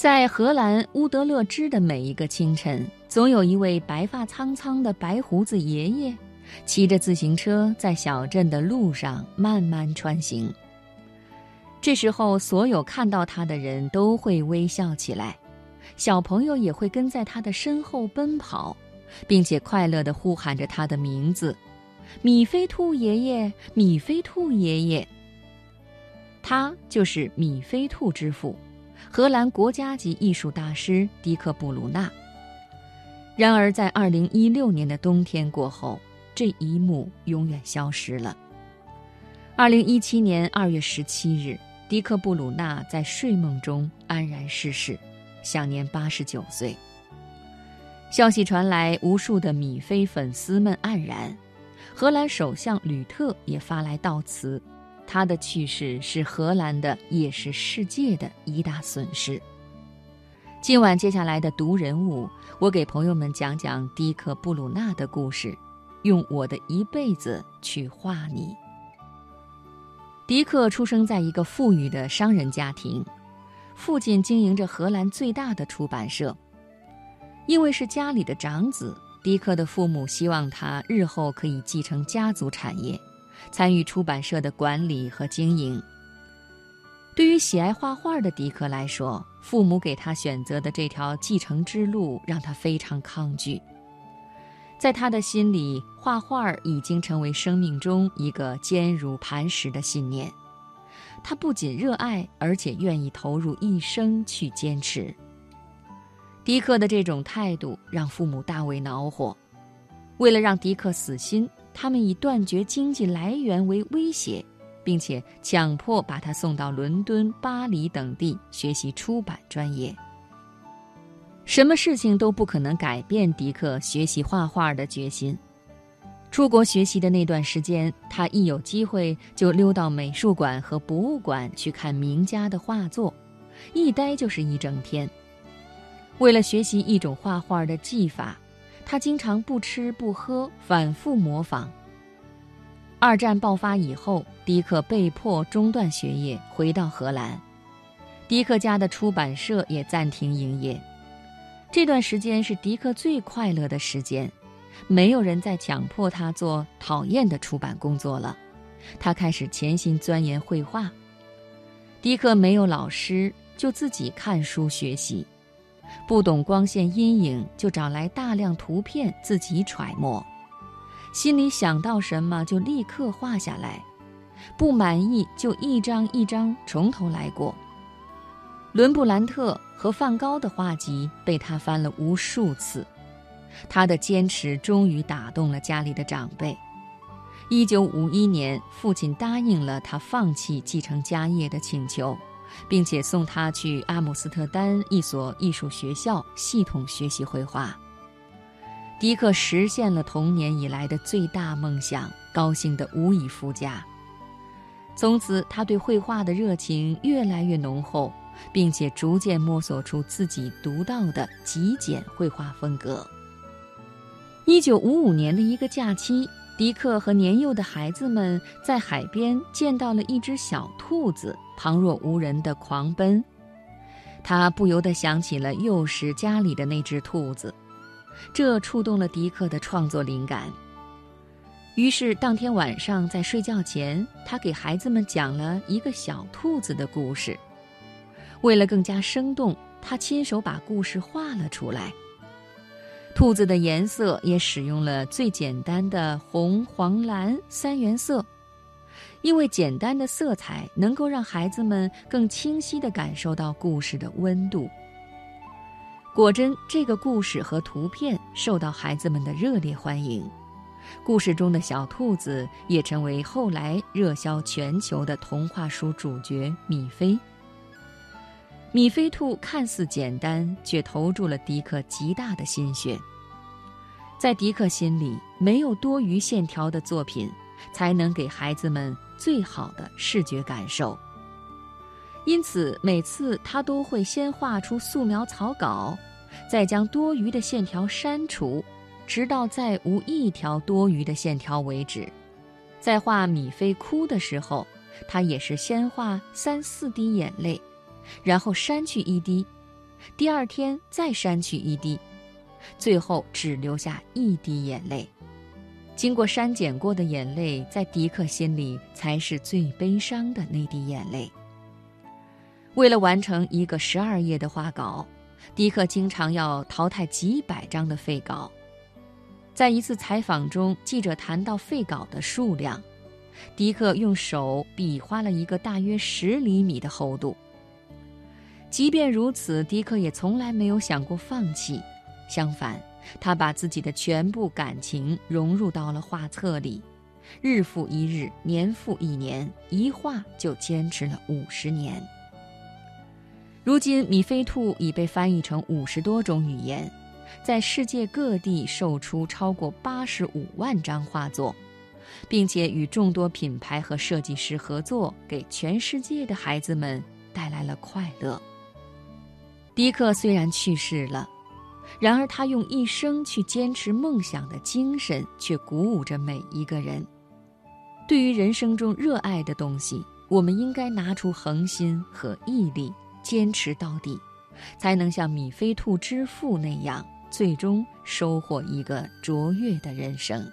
在荷兰乌德勒支的每一个清晨，总有一位白发苍苍的白胡子爷爷，骑着自行车在小镇的路上慢慢穿行。这时候，所有看到他的人都会微笑起来，小朋友也会跟在他的身后奔跑，并且快乐地呼喊着他的名字：“米菲兔爷爷，米菲兔爷爷。”他就是米菲兔之父，荷兰国家级艺术大师迪克·布鲁纳。然而，在2016年的冬天过后，这一幕永远消失了。2017年2月17日。迪克·布鲁纳在睡梦中安然逝世，享年八十九岁。消息传来，无数的米菲粉丝们黯然。荷兰首相吕特也发来悼词，他的去世是荷兰的，也是世界的一大损失。今晚接下来的读人物，我给朋友们讲讲迪克·布鲁纳的故事，用我的一辈子去画你。迪克出生在一个富裕的商人家庭，父亲经营着荷兰最大的出版社。因为是家里的长子，迪克的父母希望他日后可以继承家族产业，参与出版社的管理和经营。对于喜爱画画的迪克来说，父母给他选择的这条继承之路让他非常抗拒。在他的心里，画画已经成为生命中一个坚如磐石的信念。他不仅热爱，而且愿意投入一生去坚持。迪克的这种态度让父母大为恼火。为了让迪克死心，他们以断绝经济来源为威胁，并且强迫把他送到伦敦、巴黎等地学习出版专业。什么事情都不可能改变迪克学习画画的决心。出国学习的那段时间，他一有机会就溜到美术馆和博物馆去看名家的画作，一待就是一整天。为了学习一种画画的技法，他经常不吃不喝，反复模仿。二战爆发以后，迪克被迫中断学业，回到荷兰。迪克家的出版社也暂停营业。这段时间是迪克最快乐的时间，没有人再强迫他做讨厌的出版工作了。他开始潜心钻研绘画。迪克没有老师，就自己看书学习。不懂光线阴影，就找来大量图片自己揣摩。心里想到什么就立刻画下来，不满意就一张一张从头来过。伦布兰特和梵高的画集被他翻了无数次，他的坚持终于打动了家里的长辈。一九五一年，父亲答应了他放弃继承家业的请求，并且送他去阿姆斯特丹一所艺术学校系统学习绘画。迪克实现了童年以来的最大梦想，高兴得无以复加。从此，他对绘画的热情越来越浓厚。并且逐渐摸索出自己独到的极简绘画风格。一九五五年的一个假期，迪克和年幼的孩子们在海边见到了一只小兔子，旁若无人的狂奔。他不由得想起了幼时家里的那只兔子，这触动了迪克的创作灵感。于是当天晚上在睡觉前，他给孩子们讲了一个小兔子的故事。为了更加生动，他亲手把故事画了出来。兔子的颜色也使用了最简单的红、黄、蓝三原色，因为简单的色彩能够让孩子们更清晰地感受到故事的温度。果真，这个故事和图片受到孩子们的热烈欢迎，故事中的小兔子也成为后来热销全球的童话书主角米菲。米菲兔看似简单，却投注了迪克极大的心血。在迪克心里，没有多余线条的作品，才能给孩子们最好的视觉感受。因此，每次他都会先画出素描草稿，再将多余的线条删除，直到再无一条多余的线条为止。在画米菲哭的时候，他也是先画三四滴眼泪。然后删去一滴，第二天再删去一滴，最后只留下一滴眼泪。经过删减过的眼泪，在迪克心里才是最悲伤的那滴眼泪。为了完成一个十二页的画稿，迪克经常要淘汰几百张的废稿。在一次采访中，记者谈到废稿的数量，迪克用手比划了一个大约十厘米的厚度。即便如此，迪克也从来没有想过放弃，相反。他把自己的全部感情融入到了画册里，日复一日，年复一年，一画就坚持了五十年。如今，《米菲兔》已被翻译成五十多种语言，在世界各地售出超过八十五万张画作，并且与众多品牌和设计师合作，给全世界的孩子们带来了快乐。迪克虽然去世了。然而，他用一生去坚持梦想的精神，却鼓舞着每一个人。对于人生中热爱的东西，我们应该拿出恒心和毅力，坚持到底，才能像米菲兔之父那样，最终收获一个卓越的人生。